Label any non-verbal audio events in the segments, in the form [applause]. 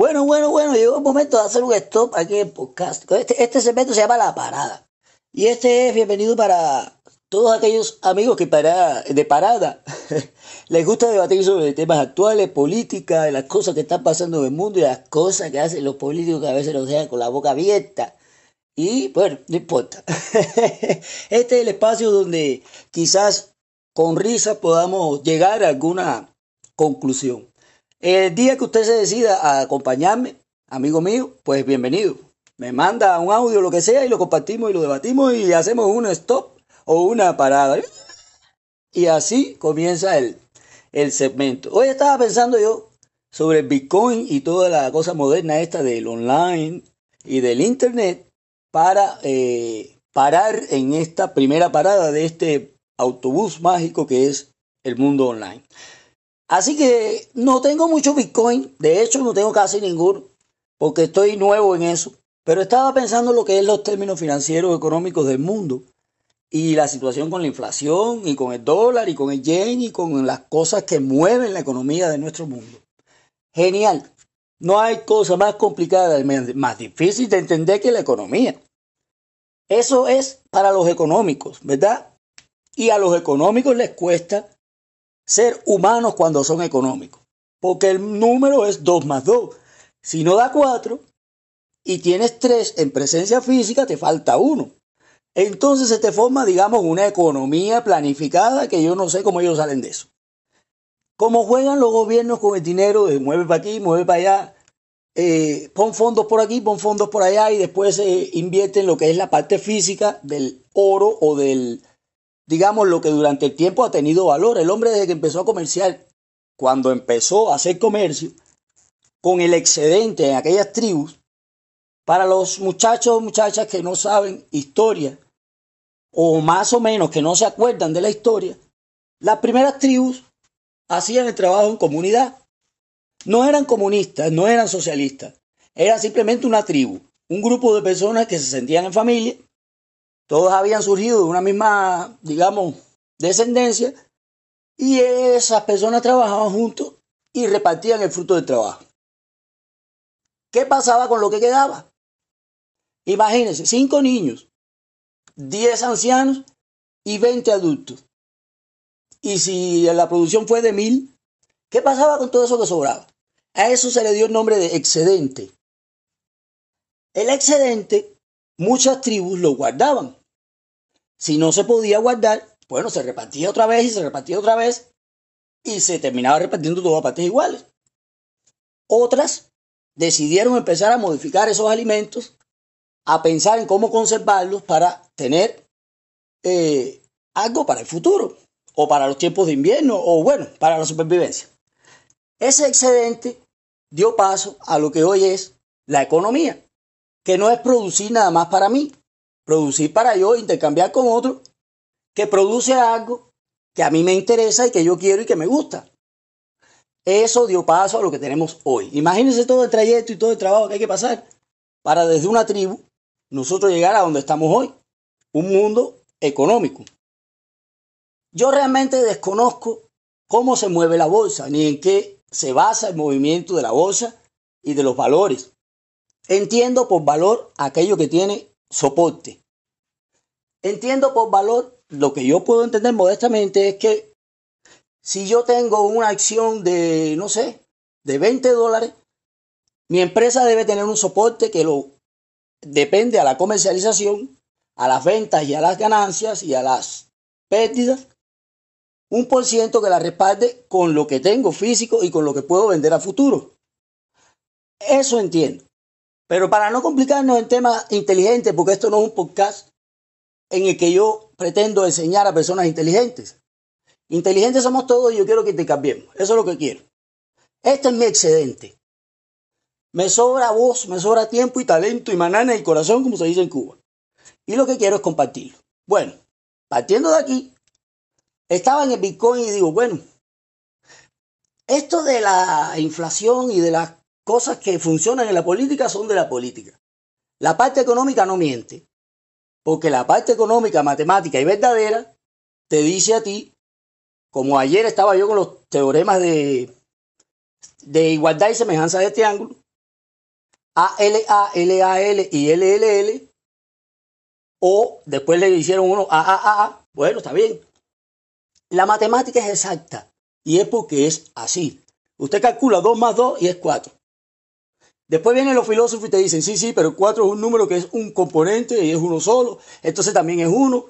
Bueno, bueno, bueno, llegó el momento de hacer un stop aquí en el podcast. Este, este segmento se llama La Parada. Y este es bienvenido para todos aquellos amigos que para, de parada [laughs] les gusta debatir sobre temas actuales, política, las cosas que están pasando en el mundo y las cosas que hacen los políticos que a veces nos dejan con la boca abierta. Y bueno, no importa. [laughs] Este es el espacio donde quizás con risa podamos llegar a alguna conclusión. El día que usted se decida a acompañarme, amigo mío, pues bienvenido. Me manda un audio, lo que sea, y lo compartimos y lo debatimos y hacemos un stop o una parada. Y así comienza el, el segmento. Hoy estaba pensando yo sobre Bitcoin y toda la cosa moderna esta del online y del Internet para eh, parar en esta primera parada de este autobús mágico que es el mundo online. Así que no tengo mucho Bitcoin, de hecho no tengo casi ninguno, porque estoy nuevo en eso. Pero estaba pensando lo que es los términos financieros económicos del mundo y la situación con la inflación y con el dólar y con el yen y con las cosas que mueven la economía de nuestro mundo. Genial. No hay cosa más complicada, más difícil de entender que la economía. Eso es para los económicos, ¿verdad? Y a los económicos les cuesta ser humanos cuando son económicos. Porque el número es 2 más 2. Si no da 4 y tienes 3 en presencia física, te falta 1. Entonces se te forma, digamos, una economía planificada que yo no sé cómo ellos salen de eso. Cómo juegan los gobiernos con el dinero mueve para aquí, mueve para allá, eh, pon fondos por aquí, pon fondos por allá y después se invierte en lo que es la parte física del oro o del digamos, lo que durante el tiempo ha tenido valor. El hombre desde que empezó a comerciar, cuando empezó a hacer comercio, con el excedente en aquellas tribus, para los muchachos o muchachas que no saben historia, o más o menos que no se acuerdan de la historia, las primeras tribus hacían el trabajo en comunidad. No eran comunistas, no eran socialistas, era simplemente una tribu, un grupo de personas que se sentían en familia todos habían surgido de una misma, digamos, descendencia y esas personas trabajaban juntos y repartían el fruto del trabajo. ¿Qué pasaba con lo que quedaba? Imagínense, cinco niños, diez ancianos y veinte adultos. Y si la producción fue de mil, ¿qué pasaba con todo eso que sobraba? A eso se le dio el nombre de excedente. El excedente, muchas tribus lo guardaban si no se podía guardar, bueno, se repartía otra vez y se repartía otra vez y se terminaba repartiendo todo a partes iguales. Otras decidieron empezar a modificar esos alimentos, a pensar en cómo conservarlos para tener eh, algo para el futuro, o para los tiempos de invierno, o bueno, para la supervivencia. Ese excedente dio paso a lo que hoy es la economía, que no es producir nada más para mí, producir para yo, intercambiar con otro que produce algo que a mí me interesa y que yo quiero y que me gusta. Eso dio paso a lo que tenemos hoy. Imagínense todo el trayecto y todo el trabajo que hay que pasar para desde una tribu nosotros llegar a donde estamos hoy, un mundo económico. Yo realmente desconozco cómo se mueve la bolsa, ni en qué se basa el movimiento de la bolsa y de los valores. Entiendo por valor aquello que tiene soporte. Entiendo por valor, lo que yo puedo entender modestamente es que si yo tengo una acción de, no sé, de 20 dólares, mi empresa debe tener un soporte que lo depende a la comercialización, a las ventas y a las ganancias y a las pérdidas, un por ciento que la respalde con lo que tengo físico y con lo que puedo vender a futuro. Eso entiendo. Pero para no complicarnos en temas inteligentes, porque esto no es un podcast en el que yo pretendo enseñar a personas inteligentes. Inteligentes somos todos y yo quiero que te cambiemos. Eso es lo que quiero. Este es mi excedente. Me sobra voz, me sobra tiempo y talento y manana y corazón, como se dice en Cuba. Y lo que quiero es compartirlo. Bueno, partiendo de aquí, estaba en el Bitcoin y digo, bueno, esto de la inflación y de las cosas que funcionan en la política son de la política. La parte económica no miente. Porque la parte económica, matemática y verdadera te dice a ti, como ayer estaba yo con los teoremas de, de igualdad y semejanza de este ángulo, ALA, LAL y LLL, o después le hicieron uno AAA, bueno, está bien. La matemática es exacta y es porque es así. Usted calcula 2 más 2 y es 4. Después vienen los filósofos y te dicen, sí, sí, pero 4 es un número que es un componente y es uno solo, entonces también es uno.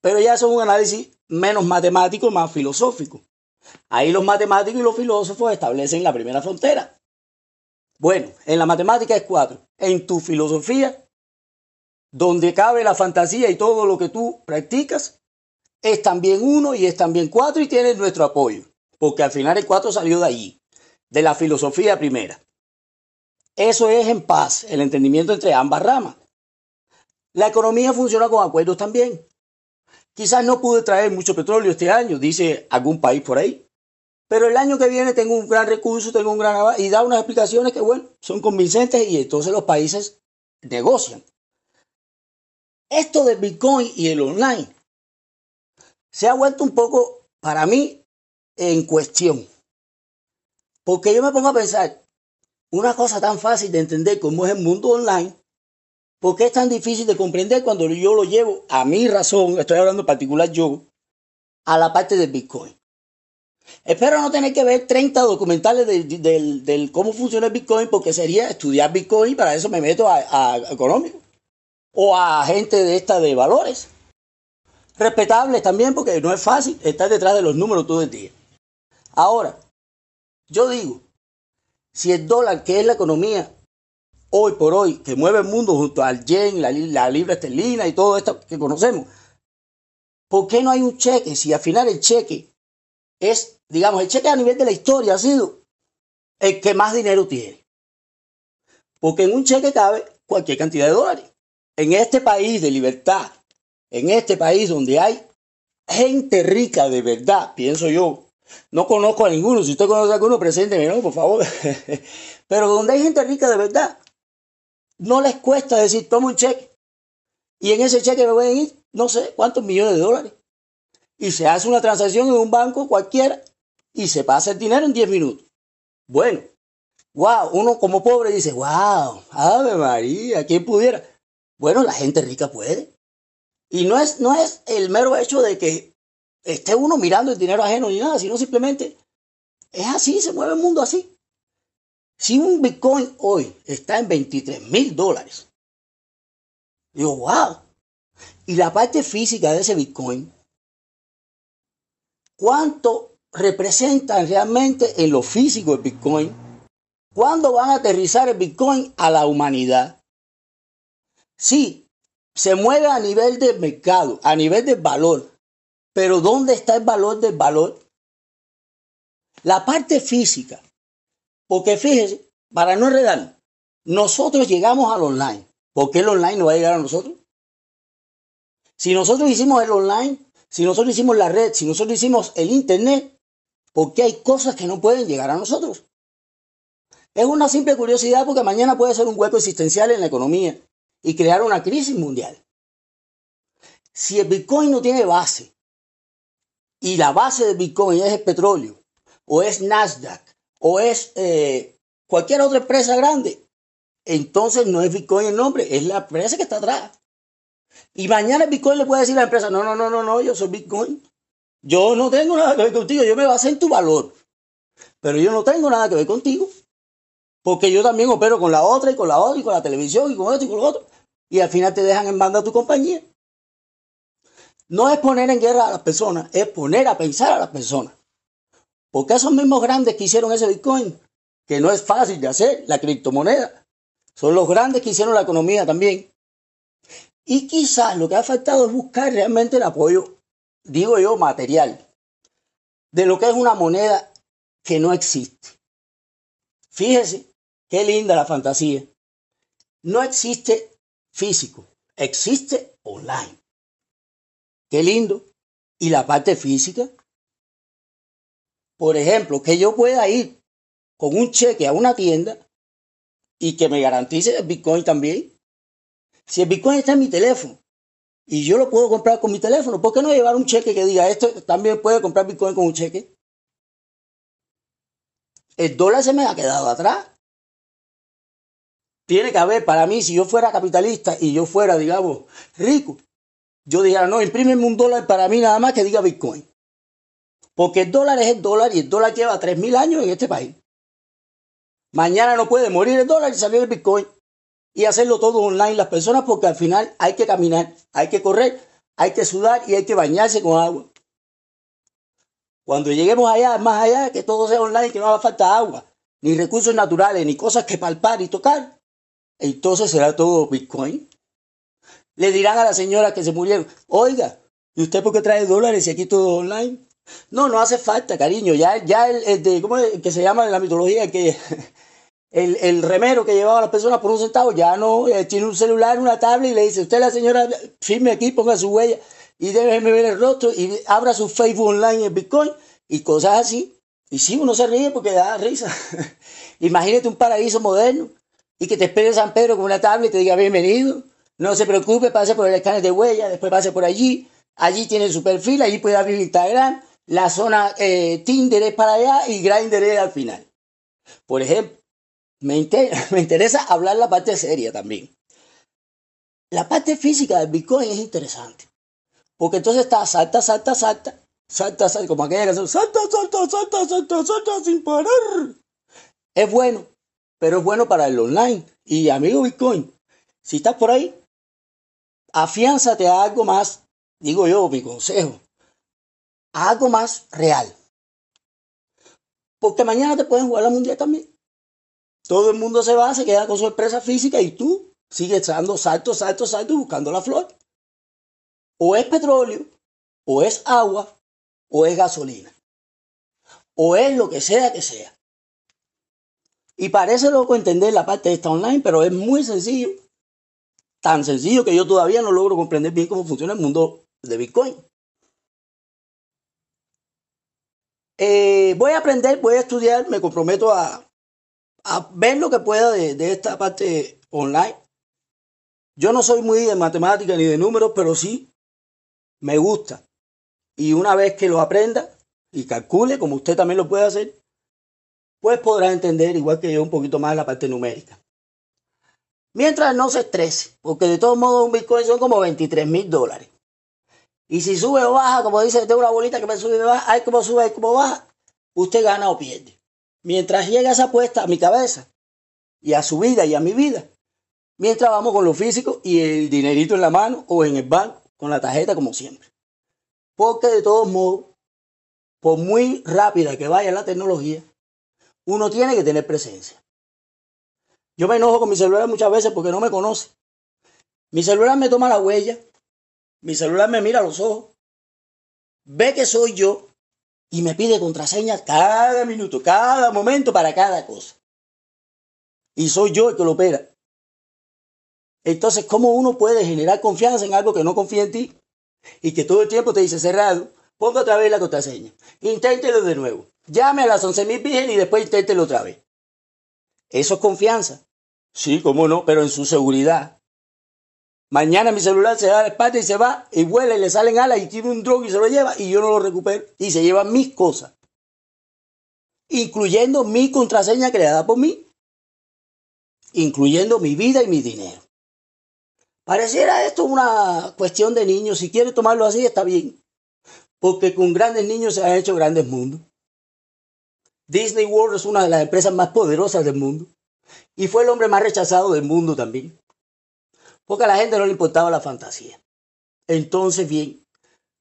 Pero ya eso es un análisis menos matemático, más filosófico. Ahí los matemáticos y los filósofos establecen la primera frontera. Bueno, en la matemática es 4. En tu filosofía, donde cabe la fantasía y todo lo que tú practicas, es también uno y es también 4 y tienes nuestro apoyo. Porque al final el 4 salió de allí, de la filosofía primera. Eso es en paz, el entendimiento entre ambas ramas. La economía funciona con acuerdos también. Quizás no pude traer mucho petróleo este año, dice algún país por ahí. Pero el año que viene tengo un gran recurso, tengo un gran... y da unas explicaciones que, bueno, son convincentes y entonces los países negocian. Esto del Bitcoin y el online se ha vuelto un poco, para mí, en cuestión. Porque yo me pongo a pensar, una cosa tan fácil de entender como es el mundo online, ¿por qué es tan difícil de comprender cuando yo lo llevo a mi razón, estoy hablando en particular yo, a la parte del Bitcoin? Espero no tener que ver 30 documentales del cómo funciona el Bitcoin porque sería estudiar Bitcoin, para eso me meto a, a económico o a gente de esta de valores. Respetables también porque no es fácil estar detrás de los números todo el día. Ahora, yo digo, si el dólar, que es la economía hoy por hoy, que mueve el mundo junto al yen, la, la libra esterlina y todo esto que conocemos, ¿por qué no hay un cheque? Si al final el cheque es, digamos, el cheque a nivel de la historia ha sido el que más dinero tiene. Porque en un cheque cabe cualquier cantidad de dólares. En este país de libertad, en este país donde hay gente rica de verdad, pienso yo, no conozco a ninguno. Si usted conoce a alguno, presénteme, ¿no? Por favor. [laughs] Pero donde hay gente rica de verdad, no les cuesta decir, toma un cheque. Y en ese cheque me a ir, no sé cuántos millones de dólares. Y se hace una transacción en un banco cualquiera y se pasa el dinero en 10 minutos. Bueno, wow, uno como pobre dice, wow, Ave María, ¿quién pudiera? Bueno, la gente rica puede. Y no es, no es el mero hecho de que esté uno mirando el dinero ajeno ni nada, sino simplemente es así, se mueve el mundo así. Si un Bitcoin hoy está en 23 mil dólares, digo, wow. Y la parte física de ese Bitcoin, ¿cuánto representa realmente en lo físico el Bitcoin? ¿Cuándo van a aterrizar el Bitcoin a la humanidad? Sí, se mueve a nivel de mercado, a nivel de valor, pero ¿dónde está el valor del valor? La parte física. Porque fíjese, para no enredar, nosotros llegamos al online. ¿Por qué el online no va a llegar a nosotros? Si nosotros hicimos el online, si nosotros hicimos la red, si nosotros hicimos el internet, ¿por qué hay cosas que no pueden llegar a nosotros? Es una simple curiosidad porque mañana puede ser un hueco existencial en la economía y crear una crisis mundial. Si el Bitcoin no tiene base, y la base de Bitcoin es el petróleo, o es Nasdaq, o es eh, cualquier otra empresa grande, entonces no es Bitcoin el nombre, es la empresa que está atrás. Y mañana Bitcoin le puede decir a la empresa, no, no, no, no, no, yo soy Bitcoin. Yo no tengo nada que ver contigo, yo me basé en tu valor. Pero yo no tengo nada que ver contigo. Porque yo también opero con la otra y con la otra y con la televisión y con esto y con lo otro. Y al final te dejan en banda tu compañía. No es poner en guerra a las personas, es poner a pensar a las personas. Porque esos mismos grandes que hicieron ese Bitcoin, que no es fácil de hacer, la criptomoneda, son los grandes que hicieron la economía también. Y quizás lo que ha faltado es buscar realmente el apoyo, digo yo, material, de lo que es una moneda que no existe. Fíjese qué linda la fantasía. No existe físico, existe online. Qué lindo. ¿Y la parte física? Por ejemplo, que yo pueda ir con un cheque a una tienda y que me garantice el Bitcoin también. Si el Bitcoin está en mi teléfono y yo lo puedo comprar con mi teléfono, ¿por qué no llevar un cheque que diga esto también puede comprar Bitcoin con un cheque? El dólar se me ha quedado atrás. tiene que haber, para mí, si yo fuera capitalista y yo fuera, digamos, rico, yo dijera, no, imprímeme un dólar para mí nada más que diga Bitcoin. Porque el dólar es el dólar y el dólar lleva 3.000 años en este país. Mañana no puede morir el dólar y salir el Bitcoin. Y hacerlo todo online las personas porque al final hay que caminar, hay que correr, hay que sudar y hay que bañarse con agua. Cuando lleguemos allá, más allá, que todo sea online, que no haga falta agua, ni recursos naturales, ni cosas que palpar y tocar, entonces será todo Bitcoin. Le dirán a la señora que se murieron, oiga, ¿y usted por qué trae dólares y aquí todo online? No, no hace falta, cariño. Ya, ya el, de, ¿cómo es? que se llama en la mitología? Que [laughs] el, el, remero que llevaba a las personas por un centavo ya no, eh, tiene un celular, una tablet y le dice, usted la señora, firme aquí, ponga su huella y déjeme ver el rostro y abra su Facebook online en Bitcoin y cosas así. Y sí, uno se ríe porque da risa. [laughs] Imagínate un paraíso moderno y que te espere San Pedro con una tablet y te diga bienvenido. No se preocupe, pase por el escáner de huella, después pase por allí. Allí tiene su perfil, allí puede abrir Instagram. La zona eh, Tinder es para allá y Grindr es al final. Por ejemplo, me, [laughs] me interesa hablar la parte seria también. La parte física del Bitcoin es interesante. Porque entonces está salta, salta, salta, salta, salta, como aquella canción, salta, salta, salta, salta, salta, sin parar. Es bueno, pero es bueno para el online. Y amigo Bitcoin, si estás por ahí, afiánzate a algo más, digo yo, mi consejo, algo más real. Porque mañana te pueden jugar la mundial también. Todo el mundo se va, se queda con su empresa física y tú sigues dando saltos, saltos, saltos buscando la flor. O es petróleo, o es agua, o es gasolina. O es lo que sea que sea. Y parece loco entender la parte de esta online, pero es muy sencillo. Tan sencillo que yo todavía no logro comprender bien cómo funciona el mundo de Bitcoin. Eh, voy a aprender, voy a estudiar, me comprometo a, ver lo que pueda de, de esta parte online. Yo no soy muy de matemática ni de números, pero sí me gusta. Y una vez que lo aprenda y calcule, como usted también lo puede hacer, pues podrá entender, igual que yo, un poquito más la parte numérica. Mientras no se estrese, porque de todos modos un Bitcoin son como 23 mil dólares. Y si sube o baja, como dice, tengo una bolita que me sube y me baja, hay como sube, hay como baja, usted gana o pierde. Mientras llega esa apuesta a mi cabeza y a su vida y a mi vida, mientras vamos con lo físico y el dinerito en la mano o en el banco, con la tarjeta como siempre. Porque de todos modos, por muy rápida que vaya la tecnología, uno tiene que tener presencia. Yo me enojo con mi celular muchas veces porque no me conoce. Mi celular me toma la huella, mi celular me mira a los ojos, ve que soy yo y me pide contraseñas cada minuto, cada momento para cada cosa. Y soy yo el que lo opera. Entonces, ¿cómo uno puede generar confianza en algo que no confía en ti y que todo el tiempo te dice cerrado? Ponga otra vez la contraseña. Inténtelo de nuevo. Llame a las 11.000 virgen y después inténtelo otra vez. Eso es confianza. Sí, cómo no, pero en su seguridad. Mañana mi celular se da la espalda y se va y vuela y le salen alas y tiene un dron y se lo lleva y yo no lo recupero y se llevan mis cosas. Incluyendo mi contraseña creada por mí. Incluyendo mi vida y mi dinero. Pareciera esto una cuestión de niños. Si quiere tomarlo así, está bien. Porque con grandes niños se han hecho grandes mundos. Disney World es una de las empresas más poderosas del mundo. Y fue el hombre más rechazado del mundo también. Porque a la gente no le importaba la fantasía. Entonces, bien,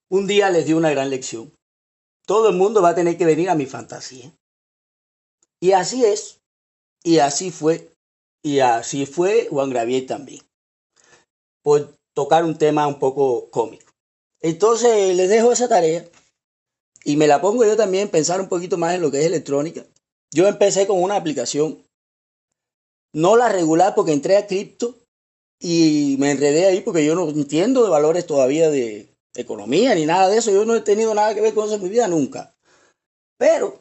un día les dio una gran lección. Todo el mundo va a tener que venir a mi fantasía. Y así es. Y así fue. Y así fue Juan Gravier también. Por tocar un tema un poco cómico. Entonces les dejo esa tarea. Y me la pongo yo también, pensar un poquito más en lo que es electrónica. Yo empecé con una aplicación, no la regular porque entré a cripto y me enredé ahí porque yo no entiendo de valores todavía de economía ni nada de eso. Yo no he tenido nada que ver con eso en mi vida nunca. Pero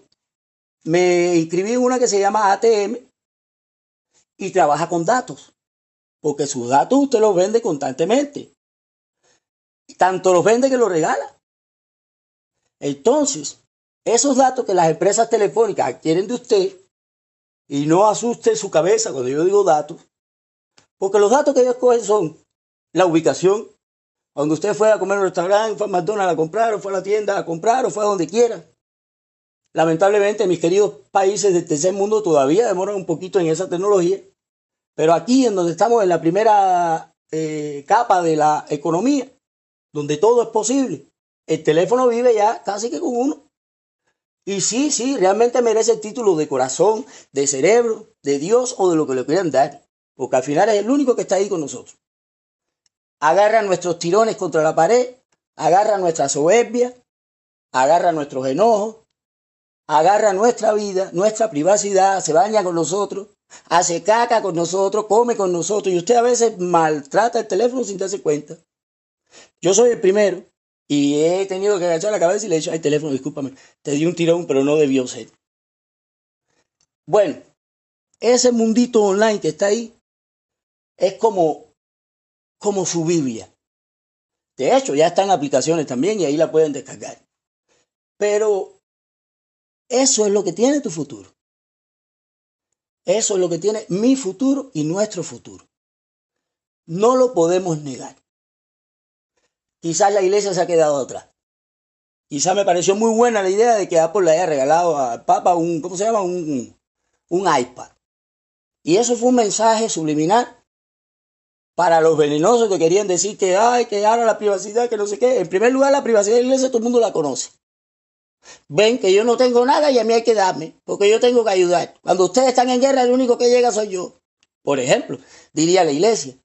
me inscribí en una que se llama ATM y trabaja con datos. Porque sus datos usted los vende constantemente. Tanto los vende que los regala. Entonces, esos datos que las empresas telefónicas adquieren de usted, y no asuste su cabeza cuando yo digo datos, Porque los datos que ellos cogen son la ubicación, cuando usted fue a comer a un restaurante, fue a McDonald's a comprar, o fue a la tienda a comprar, o fue a donde quiera. Lamentablemente, mis queridos países del tercer mundo todavía demoran un poquito en esa tecnología. Pero aquí, en donde estamos en la primera eh, capa de la economía, donde todo es posible, el teléfono vive ya casi que con uno. Y sí, sí, realmente merece el título de corazón, de cerebro, de Dios o de lo que le quieran dar. Porque al final es el único que está ahí con nosotros. Agarra nuestros tirones contra la pared, agarra nuestra soberbia, agarra nuestros enojos, agarra nuestra vida, nuestra privacidad, se baña con nosotros, hace caca con nosotros, come con nosotros y usted a veces maltrata el teléfono sin darse cuenta. Yo soy el primero y he tenido que agachar la cabeza y le he dicho, ay teléfono, discúlpame, te di un tirón, pero no debió ser. Bueno, ese mundito online que está ahí es como, como su Biblia. De hecho, ya están aplicaciones también y ahí la pueden descargar. Pero eso es lo que tiene tu futuro. Eso es lo que tiene mi futuro y nuestro futuro. No lo podemos negar. Quizás la iglesia se ha quedado atrás. Quizás me pareció muy buena la idea de que Apple le haya regalado al Papa un, ¿cómo se llama? Un, un iPad. Y eso fue un mensaje subliminal para los venenosos que querían decir que, ay, que ahora la privacidad, que no sé qué. En primer lugar, la privacidad de la iglesia todo el mundo la conoce. Ven que yo no tengo nada y a mí hay que darme, porque yo tengo que ayudar. Cuando ustedes están en guerra, el único que llega soy yo. Por ejemplo, diría la iglesia.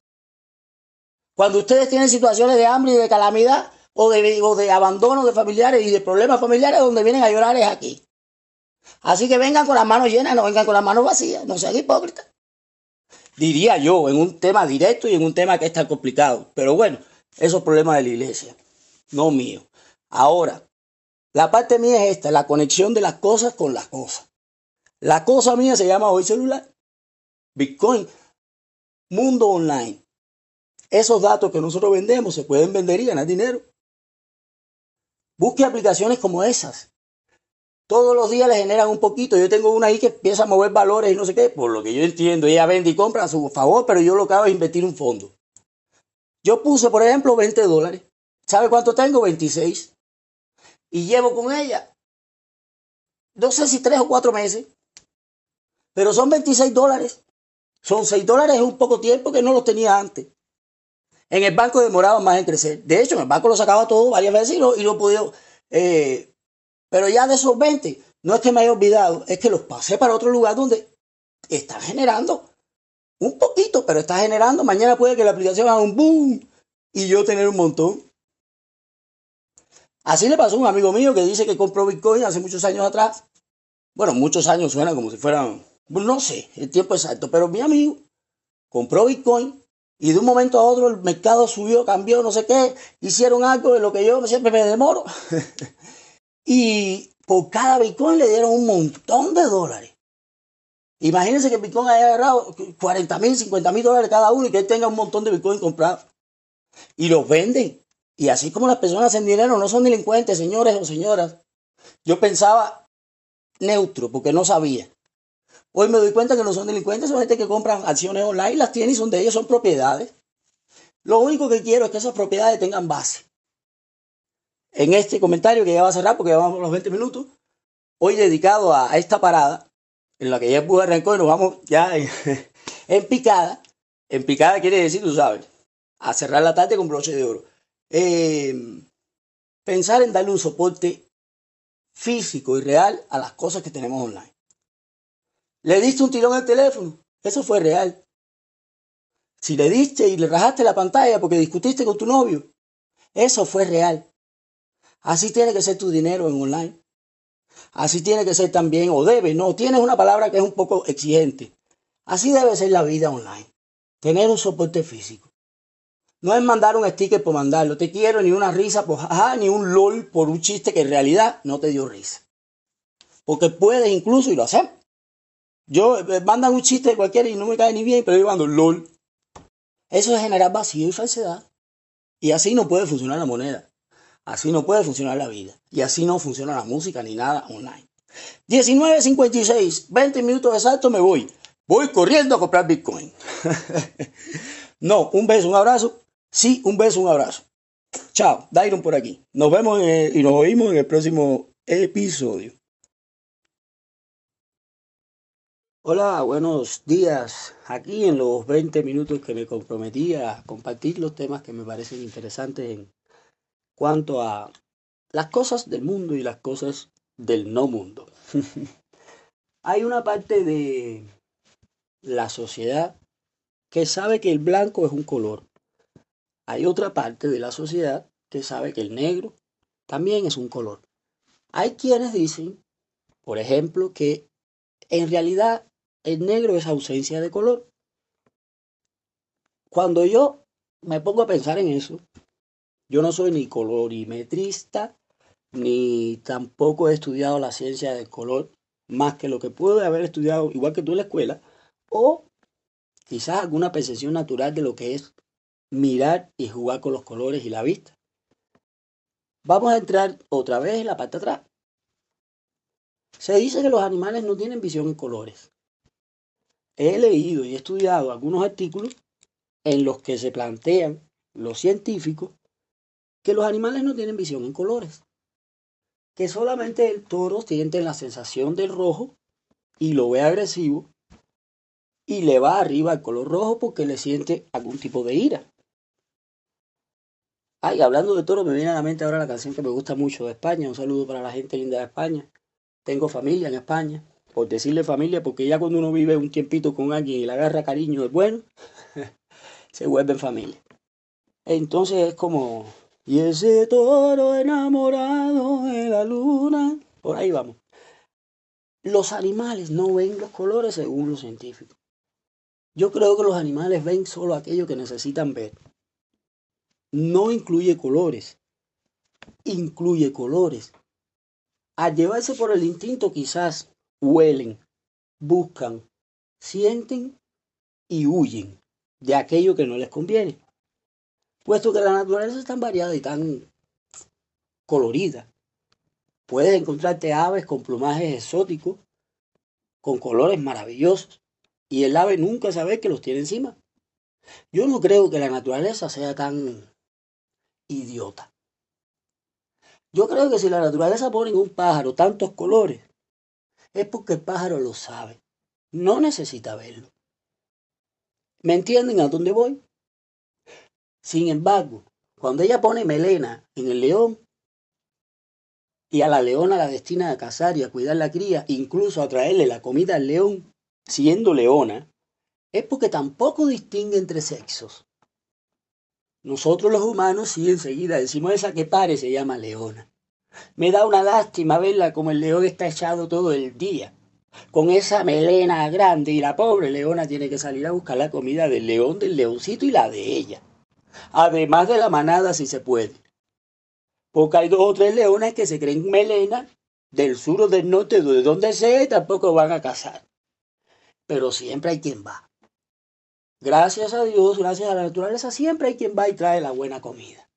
Cuando ustedes tienen situaciones de hambre y de calamidad o de, o de abandono de familiares y de problemas familiares, donde vienen a llorar es aquí. Así que vengan con las manos llenas, no vengan con las manos vacías, no sean hipócritas. Diría yo, en un tema directo y en un tema que es tan complicado. Pero bueno, esos problemas de la iglesia, no mío. Ahora, la parte mía es esta, la conexión de las cosas con las cosas. La cosa mía se llama hoy celular. Bitcoin, mundo online. Esos datos que nosotros vendemos se pueden vender y ganar dinero. Busque aplicaciones como esas. Todos los días le generan un poquito. Yo tengo una ahí que empieza a mover valores y no sé qué. Por lo que yo entiendo, ella vende y compra a su favor, pero yo lo que hago es invertir un fondo. Yo puse, por ejemplo, 20 dólares. ¿Sabe cuánto tengo? 26 y llevo con ella, no sé si tres o cuatro meses, pero son 26 dólares. Son 6 dólares en un poco tiempo que no los tenía antes. En el banco demoraba más en crecer. De hecho, en el banco lo sacaba todo varias veces y lo, y podido. Eh, pero ya de esos 20, no es que me haya olvidado, es que los pasé para otro lugar donde están generando un poquito, pero está generando. Mañana puede que la aplicación haga un boom y yo tener un montón. Así le pasó a un amigo mío que dice que compró Bitcoin hace muchos años atrás. Bueno, muchos años suena como si fueran, no sé, el tiempo exacto, pero mi amigo compró Bitcoin y de un momento a otro el mercado subió, cambió, no sé qué, hicieron algo de lo que yo siempre me demoro. [laughs] y por cada Bitcoin le dieron un montón de dólares. Imagínense que Bitcoin haya agarrado 40 mil, 50 mil dólares cada uno y que él tenga un montón de Bitcoin comprado. Y los venden y así como las personas hacen dinero no son delincuentes, señores o señoras. Yo pensaba neutro porque no sabía. Hoy me doy cuenta que no son delincuentes, son gente que compran acciones online, las tienen y son de ellos, son propiedades. Lo único que quiero es que esas propiedades tengan base. En este comentario que ya va a cerrar porque ya vamos los 20 minutos, hoy dedicado a, esta parada, en la que ya pude arrancar y nos vamos ya en, [laughs] en picada. En picada quiere decir, tú sabes, a cerrar la tarde con broche de oro. Eh, pensar en darle un soporte físico y real a las cosas que tenemos online. Le diste un tirón al teléfono, eso fue real. Si le diste y le rajaste la pantalla porque discutiste con tu novio, eso fue real. Así tiene que ser tu dinero en online. Así tiene que ser también, o debe, no, tienes una palabra que es un poco exigente. Así debe ser la vida online. Tener un soporte físico. No es mandar un sticker por mandarlo. Te quiero ni una risa por jaja, ni un lol por un chiste que en realidad no te dio risa. Porque puedes incluso, y lo hacemos. Yo eh, mandan un chiste cualquiera y no me cae ni bien, pero yo mando lol. Eso es generar vacío y falsedad. Y así no puede funcionar la moneda. Así no puede funcionar la vida. Y así no funciona la música ni nada online. 19.56, 20 minutos exactos me voy. voy corriendo a comprar Bitcoin. [laughs] no, un beso, un abrazo. Sí, un beso, un abrazo. Chao, Dairon por aquí. Nos vemos y nos oímos en el próximo episodio. Hola, buenos días. Aquí en los 20 minutos que me comprometí a compartir los temas que me parecen interesantes en cuanto a las cosas del mundo y las cosas del no mundo. [laughs] Hay una parte de la sociedad que sabe que el blanco es un color. Hay otra parte de la sociedad que sabe que el negro también es un color. Hay quienes dicen, por ejemplo, que en realidad el negro es ausencia de color. Cuando yo me pongo a pensar en eso, yo no soy ni colorimetrista, ni tampoco he estudiado la ciencia del color, más que lo que puedo haber estudiado, igual que tú en la escuela, o quizás alguna percepción natural de lo que es mirar y jugar con los colores y la vista. Vamos a entrar otra vez en la parte atrás. Se dice que los animales no tienen visión en colores he leído y he estudiado algunos artículos en los que se plantean los científicos que los animales no tienen visión en colores, que solamente el toro siente la sensación del rojo y lo ve agresivo y le va arriba el color rojo porque le siente algún tipo de ira. Ay, hablando de toro, me viene a la mente ahora la canción que me gusta mucho de España. Un saludo para la gente linda de España. Tengo familia en España por decirle familia, porque ya cuando uno vive un tiempito con alguien y le agarra cariño es bueno, [laughs] se vuelve familia. Entonces es como, y ese toro enamorado de la luna, por ahí vamos. Los animales no ven los colores según los científicos. Yo creo que los animales ven solo aquello que necesitan ver. No incluye colores, incluye colores. Al llevarse por el instinto quizás huelen, buscan, sienten y huyen de aquello que no les conviene. Puesto que la naturaleza es tan variada y tan colorida, puedes encontrarte aves con plumajes exóticos, con colores maravillosos, y el ave nunca sabe que los tiene encima. Yo no creo que la naturaleza sea tan idiota. Yo creo que si la naturaleza pone en un pájaro tantos colores, es porque el pájaro lo sabe. No necesita verlo. ¿Me entienden a dónde voy? Sin embargo, cuando ella pone melena en el león y a la leona la destina a cazar y a cuidar la cría, incluso a traerle la comida al león, siendo leona, es porque tampoco distingue entre sexos. Nosotros los humanos sí enseguida decimos esa que pare se llama leona. Me da una lástima verla como el león está echado todo el día, con esa melena grande y la pobre leona tiene que salir a buscar la comida del león, del leoncito y la de ella. Además de la manada si se puede. Porque hay dos o tres leonas que se creen melena del sur o del norte, de donde sea, y tampoco van a cazar. Pero siempre hay quien va. Gracias a Dios, gracias a la naturaleza, siempre hay quien va y trae la buena comida.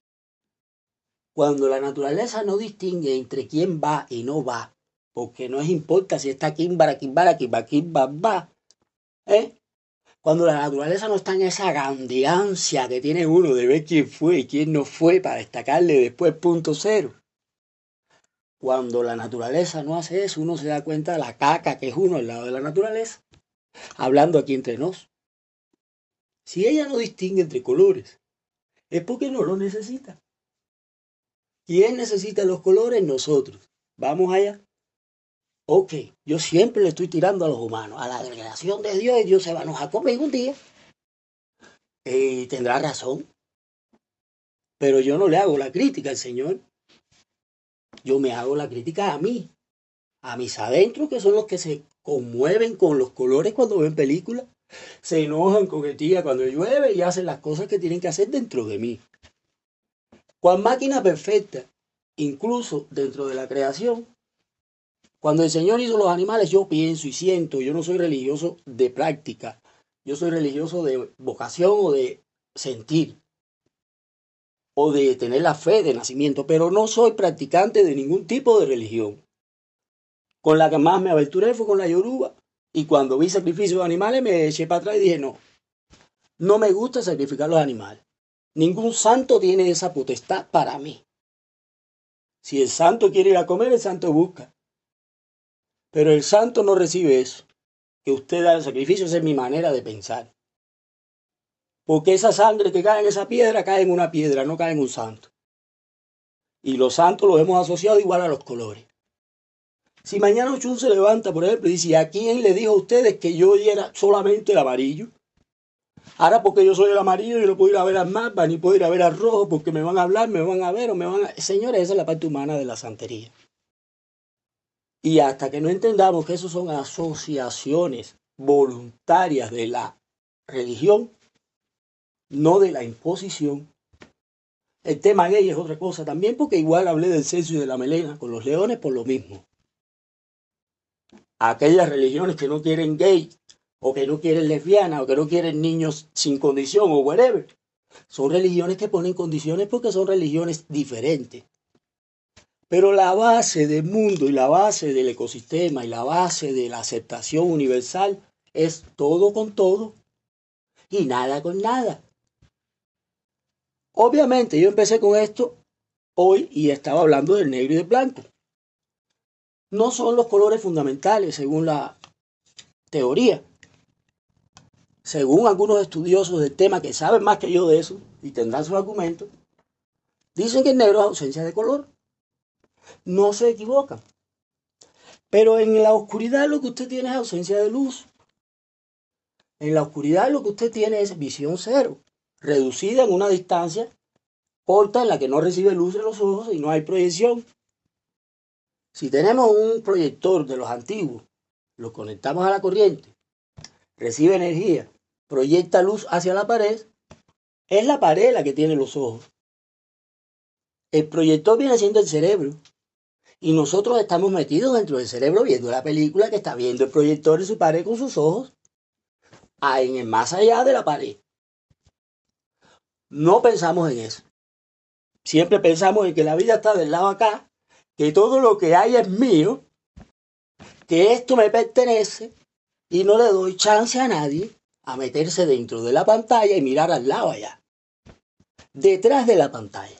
Cuando la naturaleza no distingue entre quién va y no va, porque no es importa si está Kimbara, Kimbara, Kimba, Kimba, va. ¿eh? Cuando la naturaleza no está en esa grandiancia que tiene uno de ver quién fue y quién no fue para destacarle después punto cero. Cuando la naturaleza no hace eso, uno se da cuenta de la caca que es uno al lado de la naturaleza. Hablando aquí entre nos. Si ella no distingue entre colores, es porque no lo necesita. ¿Quién necesita los colores? Nosotros. Vamos allá. Ok, yo siempre le estoy tirando a los humanos, a la creación de Dios, y Dios se va a enojar conmigo un día. Y tendrá razón. Pero yo no le hago la crítica al Señor. Yo me hago la crítica a mí, a mis adentros, que son los que se conmueven con los colores cuando ven películas, se enojan con el día cuando llueve y hacen las cosas que tienen que hacer dentro de mí. Cuán máquina perfecta, incluso dentro de la creación. Cuando el Señor hizo los animales, yo pienso y siento, yo no soy religioso de práctica, yo soy religioso de vocación o de sentir, o de tener la fe de nacimiento, pero no soy practicante de ningún tipo de religión. Con la que más me aventuré fue con la yoruba, Y cuando vi sacrificios de animales me eché para atrás y dije, no, no me gusta sacrificar los animales. Ningún santo tiene esa potestad para mí. Si el santo quiere ir a comer, el santo busca. Pero el santo no recibe eso. Que usted da el sacrificio, esa es mi manera de pensar. Porque esa sangre que cae en esa piedra cae en una piedra, no cae en un santo. Y los santos los hemos asociado igual a los colores. Si mañana Ochun se levanta, por ejemplo, y dice, ¿a quién le dijo a ustedes que yo era solamente el amarillo? Ahora porque yo soy el amarillo, yo no puedo ir a ver al mapa, ni puedo ir a ver al rojo, porque me van a hablar, me van a ver o me van a... Señores, esa es la parte humana de la santería. Y hasta que no entendamos que eso son asociaciones voluntarias de la religión, no de la imposición. El tema gay es otra cosa también, porque igual hablé del censo y de la melena con los leones por lo mismo. Aquellas religiones que no quieren gay, o que no quieren lesbianas, o que no quieren niños sin condición, o whatever, son religiones que ponen condiciones porque son religiones diferentes. Pero la base del mundo y la base del ecosistema y la base de la aceptación universal es todo con todo y nada con nada. Obviamente yo empecé con esto hoy y estaba hablando del negro y del blanco. No son los colores fundamentales según la teoría. Según algunos estudiosos del tema que saben más que yo de eso y tendrán sus argumentos, dicen que el negro es ausencia de color. No se equivocan. Pero en la oscuridad lo que usted tiene es ausencia de luz. En la oscuridad lo que usted tiene es visión cero reducida en una distancia corta en la que no recibe luz en los ojos y no hay proyección. Si tenemos un proyector de los antiguos, lo conectamos a la corriente, recibe energía, proyecta luz hacia la pared, es la pared la que tiene los ojos. El proyector viene siendo el cerebro. Y nosotros estamos metidos dentro del cerebro viendo la película que está viendo el proyector en su pared con sus ojos, en el más allá de la pared. No pensamos en eso. Siempre pensamos en que la vida está del lado acá, que todo lo que hay es mío, que esto me pertenece y no le doy chance a nadie a meterse dentro de la pantalla y mirar al lado allá. Detrás de la pantalla.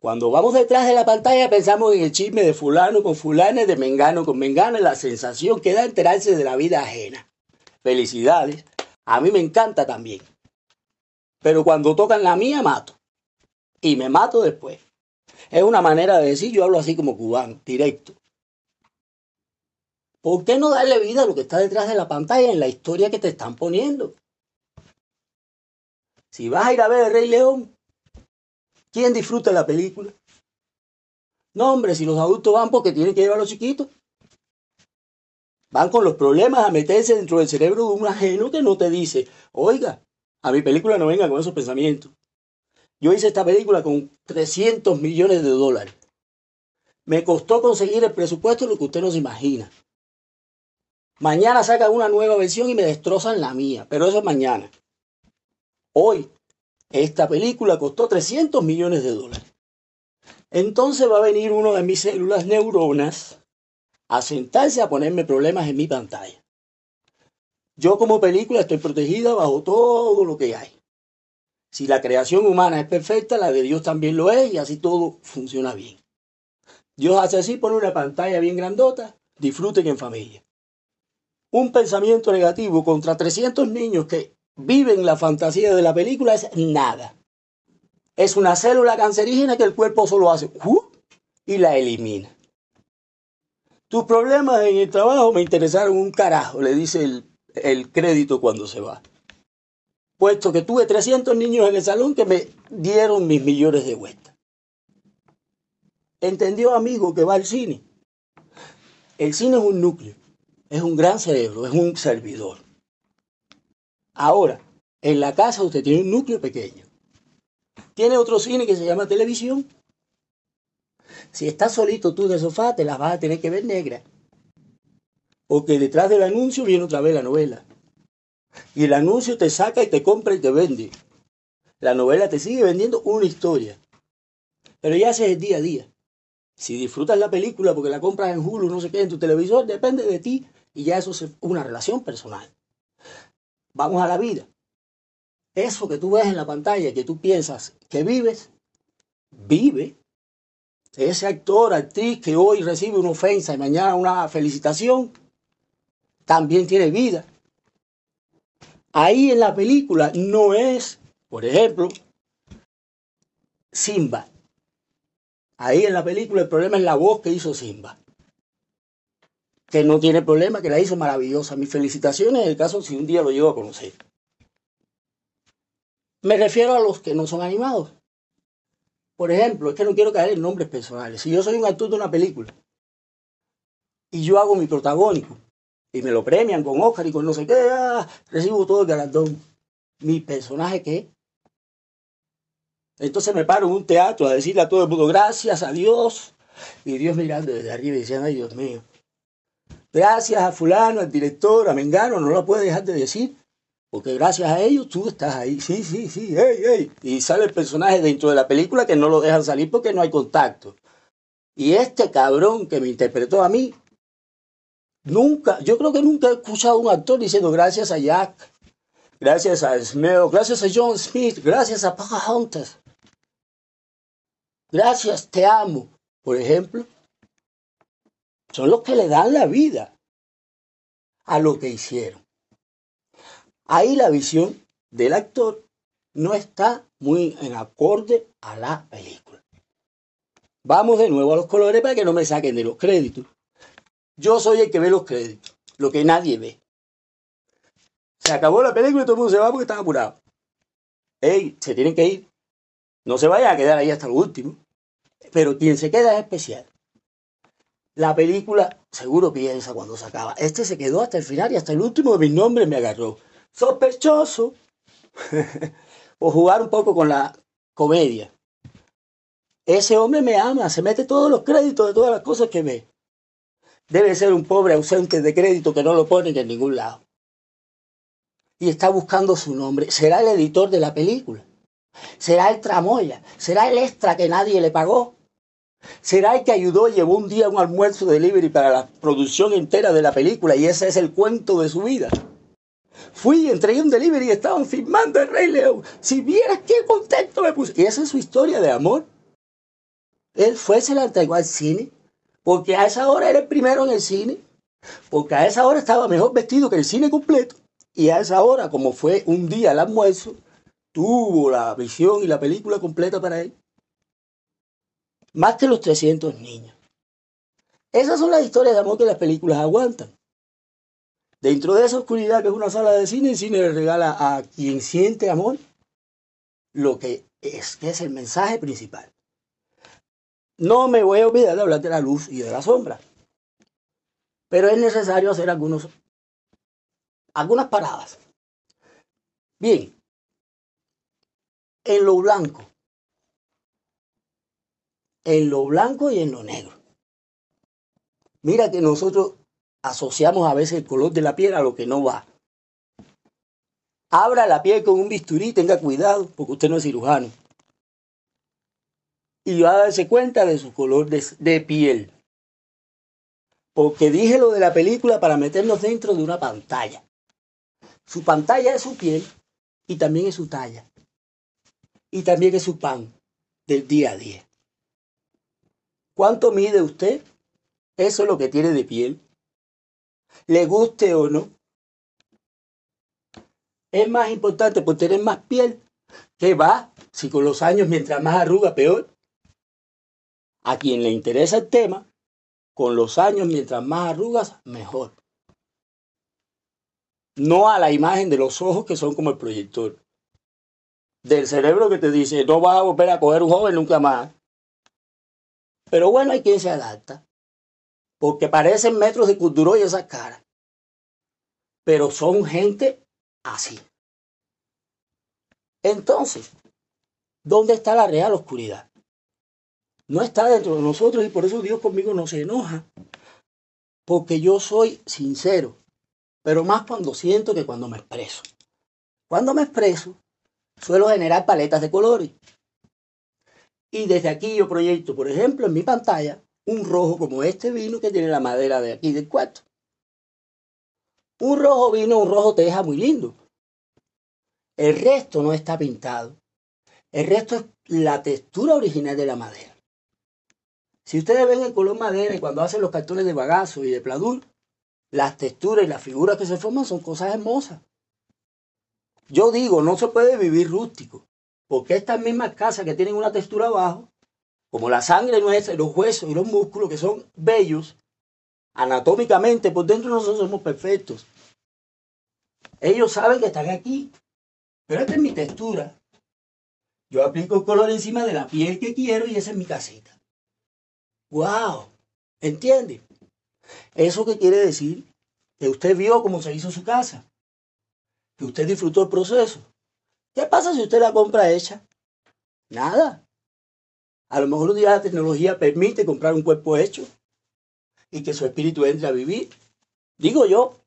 Cuando vamos detrás de la pantalla pensamos en el chisme de fulano con fulano, de mengano con mengano, la sensación que da enterarse de la vida ajena. Felicidades. A mí me encanta también. Pero cuando tocan la mía, mato. Y me mato después. Es una manera de decir, yo hablo así como cubano, directo. ¿Por qué no darle vida a lo que está detrás de la pantalla en la historia que te están poniendo? Si vas a ir a ver el Rey León, ¿quién disfruta la película? No, hombre, si los adultos van porque tienen que llevar a los chiquitos. Van con los problemas a meterse dentro del cerebro de un ajeno que no te dice, oiga, a mi película no venga con esos pensamientos. Yo hice esta película con 300 millones de dólares. Me costó conseguir el presupuesto lo que usted no se imagina. Mañana sacan una nueva versión y me destrozan la mía, pero eso es mañana. Hoy, esta película costó 300 millones de dólares. Entonces va a venir uno de mis células neuronas a sentarse a ponerme problemas en mi pantalla. Yo como película estoy protegida bajo todo lo que hay. Si la creación humana es perfecta, la de Dios también lo es y así todo funciona bien. Dios hace así, pone una pantalla bien grandota, disfruten en familia. Un pensamiento negativo contra 300 niños que viven la fantasía de la película es nada. Es una célula cancerígena que el cuerpo solo hace uh, y la elimina. Tus problemas en el trabajo me interesaron un carajo, le dice el el crédito cuando se va. Puesto que tuve 300 niños en el salón que me dieron mis millones de vueltas. ¿Entendió, amigo, que va al cine? El cine es un núcleo, es un gran cerebro, es un servidor. Ahora, en la casa usted tiene un núcleo pequeño. Tiene otro cine que se llama televisión. Si estás solito tú de sofá, te las vas a tener que ver negras porque detrás del anuncio viene otra vez la novela. Y el anuncio te saca y te compra y te vende. La novela te sigue vendiendo una historia. Pero ya haces el día a día. Si disfrutas la película porque la compras en Hulu, no sé qué, en tu televisor, depende de ti Y ya eso es una relación personal. Vamos a la vida. Eso que tú ves en la pantalla, que tú piensas que vives, vive. Ese actor, actriz que hoy recibe una ofensa y mañana una felicitación, también tiene vida. Ahí en la película no es, por ejemplo, Simba. Ahí en la película el problema es la voz que hizo Simba. Que no tiene problema, que la hizo maravillosa. Mis felicitaciones en el caso si un día lo llego a conocer. Me refiero a los que no son animados. Por ejemplo, es que no quiero caer en nombres personales. Si yo soy un actor de una película y yo hago mi protagónico y me lo premian con Oscar y con no sé qué, ah, recibo todo el galardón. ¿Mi personaje qué? Entonces me paro en un teatro a decirle a todo el mundo, gracias a Dios. Y Dios mirando desde arriba y diciendo, ay Dios mío. Gracias a fulano, al director, a Mengano, no lo puede dejar de decir. Porque gracias a ellos tú estás ahí. Sí, sí, sí, hey, hey. Y sale el personaje dentro de la película que no lo dejan salir porque no hay contacto. Y este cabrón que me interpretó a mí, nunca, yo creo que nunca he escuchado a un actor diciendo gracias a Jack, gracias a Smell, gracias a John Smith, gracias a Pocahontas. Gracias, te amo, por ejemplo. Son los que le dan la vida a lo que hicieron. Ahí la visión del actor no está muy en acorde a la película. Vamos de nuevo a los colores para que no me saquen de los créditos. Yo soy el que ve los créditos, lo que nadie ve. Se acabó la película y todo el mundo se va porque están apurados. Ey, se tienen que ir. No se vayan a quedar ahí hasta el último. Pero quien se queda es especial. La película seguro piensa cuando se acaba. Este se quedó hasta el final y hasta el último de mis nombres me agarró sospechoso, [laughs] o jugar un poco con la comedia. Ese hombre me ama, se mete todos los créditos de todas las cosas que ve. Debe ser un pobre ausente de crédito que no lo ponen en ningún lado. Y está buscando su nombre. Será el editor de la película. Será el tramoya. Será el extra que nadie le pagó. Será el que ayudó y llevó un día un almuerzo de delivery para la producción entera de la película y ese es el cuento de su vida. Fui, entregué un delivery y estaban filmando el Rey León. Si vieras qué contento me puse. Y esa es su historia de amor. Él fue, se la entregó al cine, porque a esa hora era el primero en el cine, porque a esa hora estaba mejor vestido que el cine completo. Y a esa hora, como fue un día el almuerzo, tuvo la visión y la película completa para él. Más que los 300 niños. Esas son las historias de amor que las películas aguantan. Dentro de esa oscuridad que es una sala de cine, el cine le regala a quien siente amor lo que es, que es el mensaje principal. No me voy a olvidar de hablar de la luz y de la sombra, pero es necesario hacer algunos, algunas paradas. Bien, en lo blanco, en lo blanco y en lo negro. Mira que nosotros asociamos a veces el color de la piel a lo que no va. Abra la piel con un bisturí, tenga cuidado, porque usted no es cirujano. Y va a darse cuenta de su color de, piel. Porque dije lo de la película para meternos dentro de una pantalla. Su pantalla es su piel y también es su talla. Y también es su pan del día a día. ¿Cuánto mide usted? Eso es lo que tiene de piel le guste o no. Es más importante por tener más piel. que va? Si con los años, mientras más arruga, peor. A quien le interesa el tema, con los años, mientras más arrugas, mejor. No a la imagen de los ojos que son como el proyector. Del cerebro que te dice, no vas a volver a coger un joven nunca más. Pero bueno, hay quien se adapta porque parecen metros de cultura y esas caras. Pero son gente así. Entonces, ¿dónde está la real oscuridad? No está dentro de nosotros y por eso Dios conmigo no se enoja. Porque yo soy sincero, pero más cuando siento que cuando me expreso. Cuando me expreso, suelo generar paletas de colores. Y desde aquí yo proyecto, por ejemplo, en mi pantalla, un rojo como este vino que tiene la madera de aquí del cuarto. Un rojo vino, un rojo teja muy lindo. El resto no está pintado. El resto es la textura original de la madera. Si ustedes ven el color madera y cuando hacen los cartones de bagazo y de pladur, las texturas y las figuras que se forman son cosas hermosas. Yo digo, no se puede vivir rústico, porque estas mismas casas que tienen una textura abajo, como la sangre nuestra, los huesos y los músculos, que son bellos, anatómicamente, por dentro nosotros somos perfectos. Ellos saben que están aquí, pero esta es mi textura. Yo aplico el color encima de la piel que quiero y esa es mi casita. ¡Wow! ¿Entiende? ¿Eso qué quiere decir? Que usted vio cómo se hizo su casa. Que usted disfrutó el proceso. ¿Qué pasa si usted la compra hecha? Nada. A lo mejor un día la tecnología permite comprar un cuerpo hecho y que su espíritu entre a vivir. Digo yo,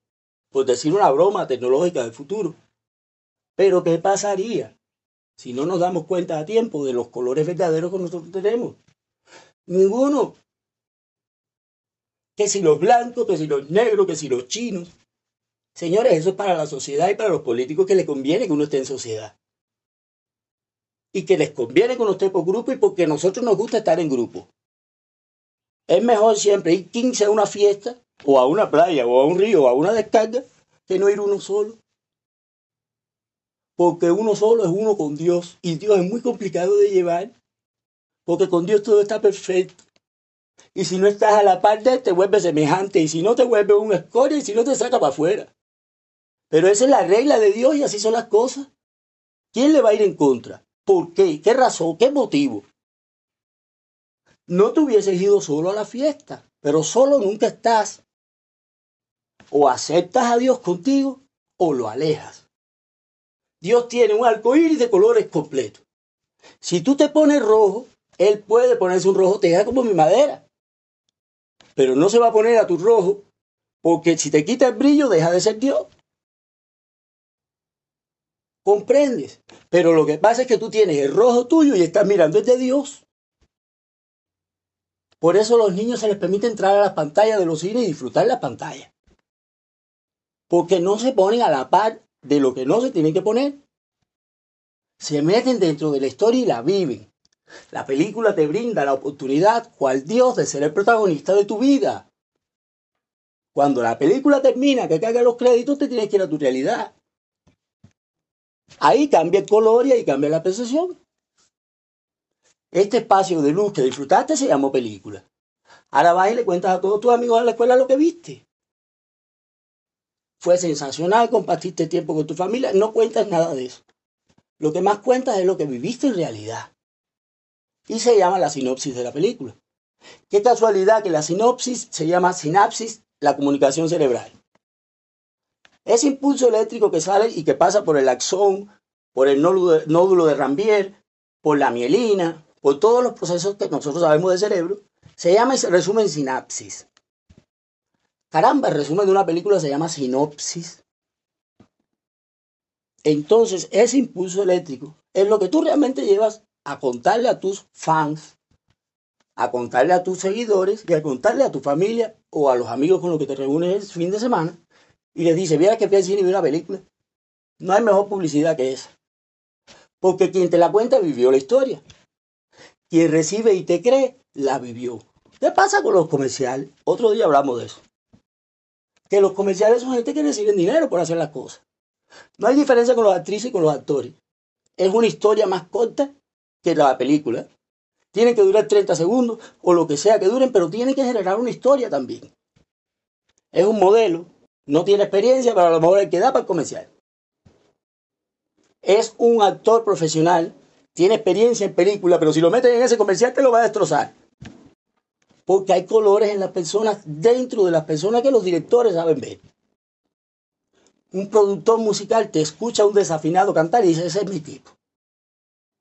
por decir una broma tecnológica del futuro. Pero ¿qué pasaría si no nos damos cuenta a tiempo de los colores verdaderos que nosotros tenemos? Ninguno. Que si los blancos, que si los negros, que si los chinos. Señores, eso es para la sociedad y para los políticos que les conviene que uno esté en sociedad. Y que les conviene que uno esté por grupo y porque a nosotros nos gusta estar en grupo. Es mejor siempre ir 15 a una fiesta, o a una playa, o a un río, o a una descarga, que no ir uno solo. Porque uno solo es uno con Dios. Y Dios es muy complicado de llevar. Porque con Dios todo está perfecto. Y si no estás a la par de él, te vuelve semejante. Y si no, te vuelve un escoria. Y si no, te saca para afuera. Pero esa es la regla de Dios y así son las cosas. ¿Quién le va a ir en contra? ¿Por qué? ¿Qué razón? ¿Qué motivo? No te hubieses ido solo a la fiesta, pero solo nunca estás. O aceptas a Dios contigo o lo alejas. Dios tiene un arco iris de colores completo. Si tú te pones rojo, él puede ponerse un rojo teja como mi madera. Pero no se va a poner a tu rojo, porque si te quita el brillo, deja de ser Dios. ¿Comprendes? Pero lo que pasa es que tú tienes el rojo tuyo y estás mirando de Dios. Por eso a los niños se les permite entrar a las pantallas de los cines y disfrutar la pantalla. Porque no se ponen a la par de lo que no se tienen que poner. Se meten dentro de la historia y la viven. La película te brinda la oportunidad, cual Dios, de ser el protagonista de tu vida. Cuando la película termina, que caigan los créditos, te tienes que ir a tu realidad. Ahí cambia el color y ahí cambia la percepción. Este espacio de luz que disfrutaste se llamó película. Ahora vas y le cuentas a todos tus amigos en la escuela lo que viste. Fue sensacional, compartiste tiempo con tu familia, no cuentas nada de eso. Lo que más cuentas es lo que viviste en realidad y se llama la sinopsis de la película. Qué casualidad que la sinopsis se llama sinapsis, la comunicación cerebral. Ese impulso eléctrico que sale y que pasa por el axón, por el nódulo de Rambier, por la mielina, por todos los procesos que nosotros sabemos del cerebro, se llama y se sinapsis. Caramba, el resumen de una película se llama sinopsis. Entonces, ese impulso eléctrico es lo que tú realmente llevas a contarle a tus fans, a contarle a tus seguidores y a contarle a tu familia o a los amigos con los que te reúnes el fin de semana y les dice, mira que fui cine y vi una película. No hay mejor publicidad que esa. Porque quien te la cuenta vivió la historia. Quien recibe y te cree, la vivió. ¿Qué pasa con los comerciales? Otro día hablamos de eso. Que los comerciales son gente que reciben dinero por hacer las cosas. No hay diferencia con los actrices y con los actores. Es una historia más corta que la película. Tienen que durar 30 segundos o lo que sea que duren, pero tiene que generar una historia también. Es un modelo, no tiene experiencia, pero a lo mejor hay que dar para el comercial. Es un actor profesional, tiene experiencia en película, pero si lo meten en ese comercial te lo va a destrozar. Porque hay colores en las personas, dentro de las personas que los directores saben ver. Un productor musical te escucha un desafinado cantar y dice, ese es mi tipo.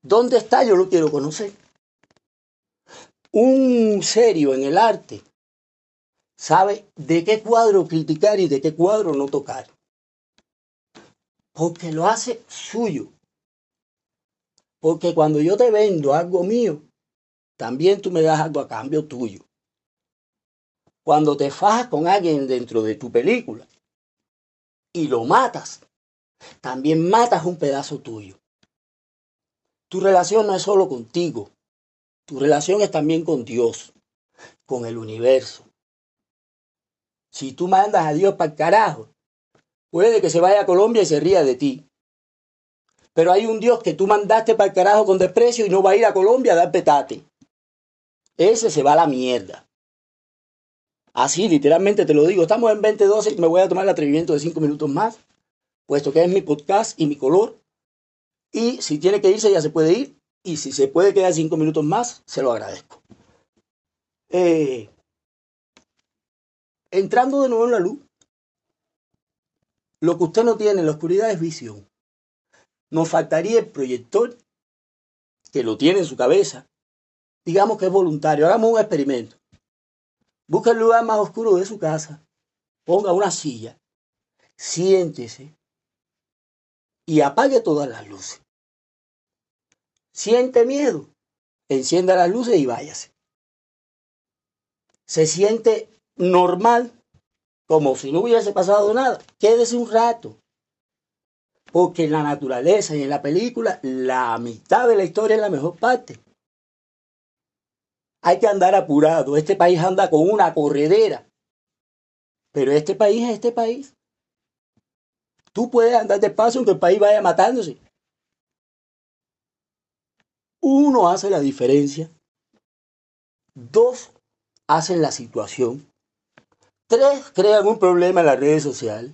¿Dónde está? Yo lo quiero conocer. Un serio en el arte sabe de qué cuadro criticar y de qué cuadro no tocar. Porque lo hace suyo. Porque cuando yo te vendo algo mío, también tú me das algo a cambio tuyo. Cuando te fajas con alguien dentro de tu película, y lo matas, también matas un pedazo tuyo. Tu relación no es solo contigo, tu relación es también con Dios, con el universo. Si tú mandas a Dios para carajo, puede que se vaya a Colombia y se ría de ti. Pero hay un Dios que tú mandaste para el carajo con desprecio y no va a ir a Colombia a dar petate. Ese se va a la mierda. Así, literalmente te lo digo. Estamos en 2012 y me voy a tomar el atrevimiento de cinco minutos más, puesto que es mi podcast y mi color. Y si tiene que irse, ya se puede ir. Y si se puede quedar cinco minutos más, se lo agradezco. Eh, entrando de nuevo en la luz, lo que usted no tiene en la oscuridad es visión. Nos faltaría el proyector que lo tiene en su cabeza. Digamos que es voluntario. Hagamos un experimento. Busque el lugar más oscuro de su casa. Ponga una silla. Siéntese. Y apague todas las luces. Siente miedo. Encienda las luces y váyase. Se siente normal, como si no hubiese pasado nada. Quédese un rato. Porque en la naturaleza y en la película, la mitad de la historia es la mejor parte. Hay que andar apurado. Este país anda con una corredera. Pero este país es este país. Tú puedes andar despacio aunque el país vaya matándose. Uno hace la diferencia. Dos hacen la situación. Tres crean un problema en las redes sociales.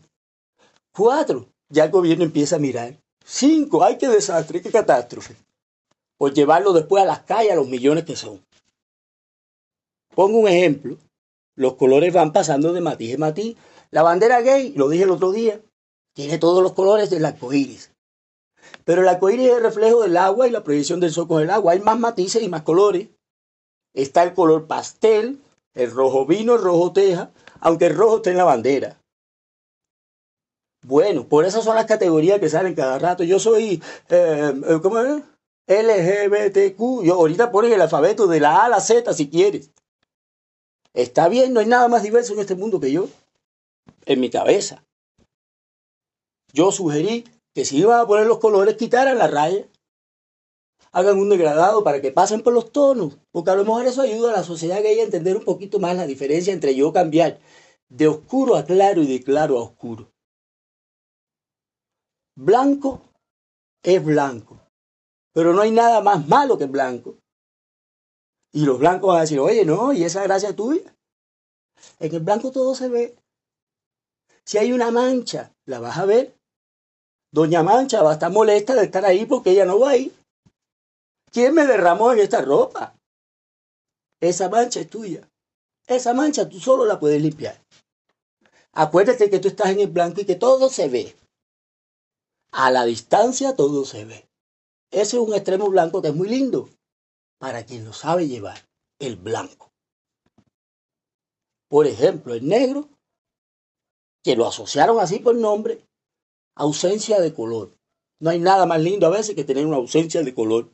Cuatro ya el gobierno empieza a mirar. Cinco, ay, qué desastre, qué catástrofe. Por llevarlo después a las calles a los millones que son. Pongo un ejemplo. Los colores van pasando de matiz en matiz. La bandera gay, lo dije el otro día, tiene todos los colores del arco iris. Pero el arco iris es el reflejo del agua y la proyección del sol con el agua. Hay más matices y más colores. Está el color pastel, el rojo vino, el rojo teja, aunque el rojo está en la bandera. Bueno, por eso son las categorías que salen cada rato. Yo soy, eh, eh, ¿cómo es? LGBTQ. Yo ahorita pones el alfabeto de la A a la Z si quieres. Está bien, no hay nada más diverso en este mundo que yo. En mi cabeza. Yo sugerí que si iban a poner los colores, quitaran la raya. Hagan un degradado para que pasen por los tonos. Porque a lo mejor eso ayuda a la sociedad gay a entender un poquito más la diferencia entre yo cambiar de oscuro a claro y de claro a oscuro. Blanco es blanco, pero no hay nada más malo que blanco. Y los blancos van a decir, oye, no, ¿y esa gracia tuya? En el blanco todo se ve. Si hay una mancha, la vas a ver. Doña Mancha va a estar molesta de estar ahí porque ella no va ahí. ¿Quién me derramó en esta ropa? Esa mancha es tuya. Esa mancha tú solo la puedes limpiar. Acuérdate que tú estás en el blanco y que todo se ve. A la distancia todo se ve. Ese es un extremo blanco que es muy lindo para quien lo sabe llevar, el blanco. Por ejemplo, el negro, que lo asociaron así por nombre, ausencia de color. No hay nada más lindo a veces que tener una ausencia de color.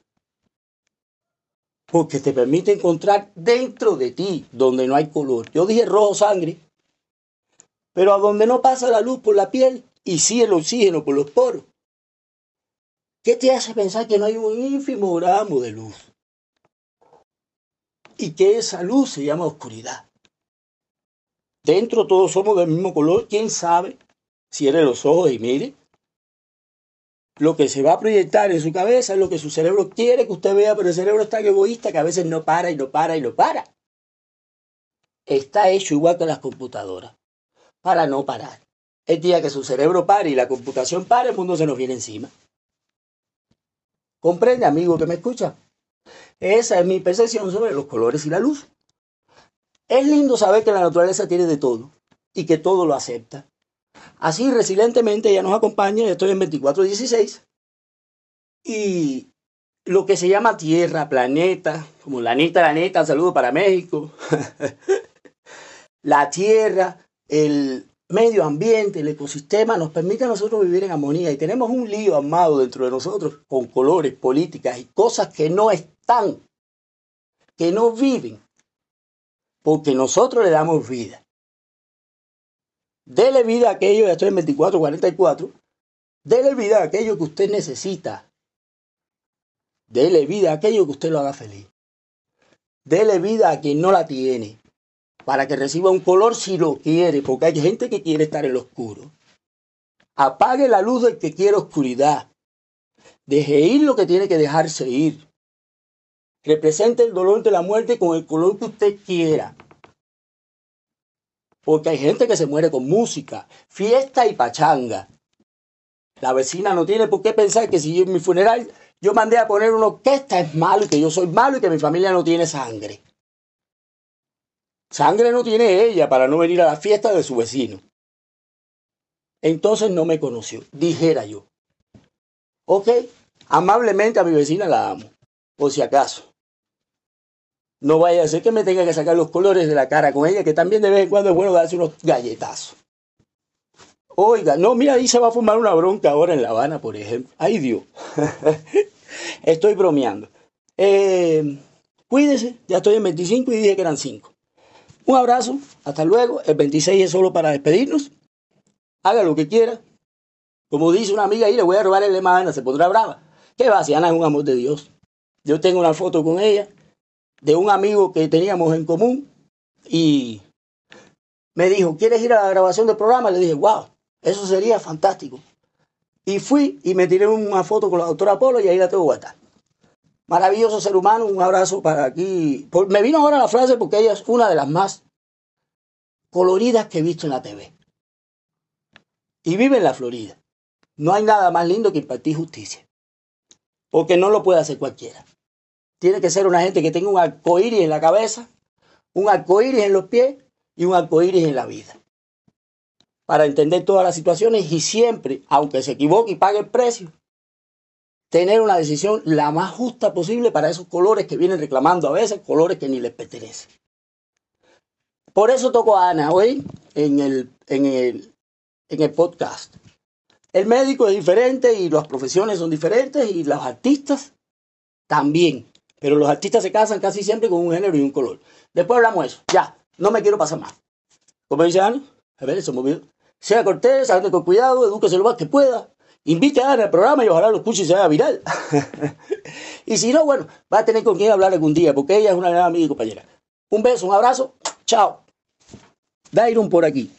Porque te permite encontrar dentro de ti donde no hay color. Yo dije rojo sangre, pero a donde no pasa la luz por la piel y sí el oxígeno por los poros. ¿Qué te hace pensar que no hay un ínfimo gramo de luz? Y que esa luz se llama oscuridad. Dentro todos somos del mismo color. ¿Quién sabe? Cierre los ojos y mire. Lo que se va a proyectar en su cabeza es lo que su cerebro quiere que usted vea, pero el cerebro es tan egoísta que a veces no para y no para y no para. Está hecho igual que las computadoras, para no parar. El día que su cerebro pare y la computación pare, el mundo se nos viene encima. ¿Comprende, amigo que me escucha? Esa es mi percepción sobre los colores y la luz. Es lindo saber que la naturaleza tiene de todo y que todo lo acepta. Así, resilientemente, ella nos acompaña, estoy en 2416, y lo que se llama Tierra, planeta, como la neta, la neta, saludo para México, [laughs] la Tierra, el medio ambiente, el ecosistema nos permite a nosotros vivir en armonía y tenemos un lío armado dentro de nosotros con colores, políticas y cosas que no están, que no viven, porque nosotros le damos vida. Dele vida a aquello, ya estoy en 24, 44. Dele vida a aquello que usted necesita. Dele vida a aquello que usted lo haga feliz. Dele vida a quien no la tiene. Para que reciba un color si lo quiere, porque hay gente que quiere estar en lo oscuro. Apague la luz del que quiere oscuridad. Deje ir lo que tiene que dejarse ir. Represente el dolor de la muerte con el color que usted quiera. Porque hay gente que se muere con música, fiesta y pachanga. La vecina no tiene por qué pensar que si yo en mi funeral yo mandé a poner una orquesta es malo y que yo soy malo y que mi familia no tiene sangre. Sangre no tiene ella para no venir a la fiesta de su vecino. Entonces no me conoció, dijera yo. Ok, amablemente a mi vecina la amo, por si acaso. No vaya a ser que me tenga que sacar los colores de la cara con ella, que también de vez en cuando es bueno darse unos galletazos. Oiga, no, mira, ahí se va a formar una bronca ahora en La Habana, por ejemplo. Ay Dios. [laughs] estoy bromeando. Eh, cuídese, ya estoy en 25 y dije que eran 5. Un abrazo, hasta luego. El 26 es solo para despedirnos. Haga lo que quiera. Como dice una amiga ahí, le voy a robar el lema a Ana, se pondrá brava. ¿Qué va? Si Ana es un amor de Dios. Yo tengo una foto con ella de un amigo que teníamos en común y me dijo, ¿quieres ir a la grabación del programa? Le dije, wow, eso sería fantástico. Y fui y me tiré una foto con la doctora Polo y ahí la tengo guardada. Maravilloso ser humano, un abrazo para aquí. Me vino ahora la frase porque ella es una de las más coloridas que he visto en la TV. Y vive en la Florida. No hay nada más lindo que impartir justicia. Porque no lo puede hacer cualquiera. Tiene que ser una gente que tenga un arcoíris en la cabeza, un arcoíris en los pies y un arcoíris en la vida. Para entender todas las situaciones y siempre, aunque se equivoque y pague el precio, tener una decisión la más justa posible para esos colores que vienen reclamando a veces, colores que ni les pertenecen. Por eso toco a Ana hoy en el, en el, en el podcast. El médico es diferente y las profesiones son diferentes y los artistas también. Pero los artistas se casan casi siempre con un género y un color. Después hablamos de eso. Ya, no me quiero pasar más. Como dice Ana, a ver, se movió. Sea cortés, ande con cuidado, edúquese lo más que pueda. Invite a Ana al programa y ojalá lo escuche y se haga viral. [laughs] y si no, bueno, va a tener con quien hablar algún día, porque ella es una gran amiga y compañera. Un beso, un abrazo. Chao. Dairon por aquí.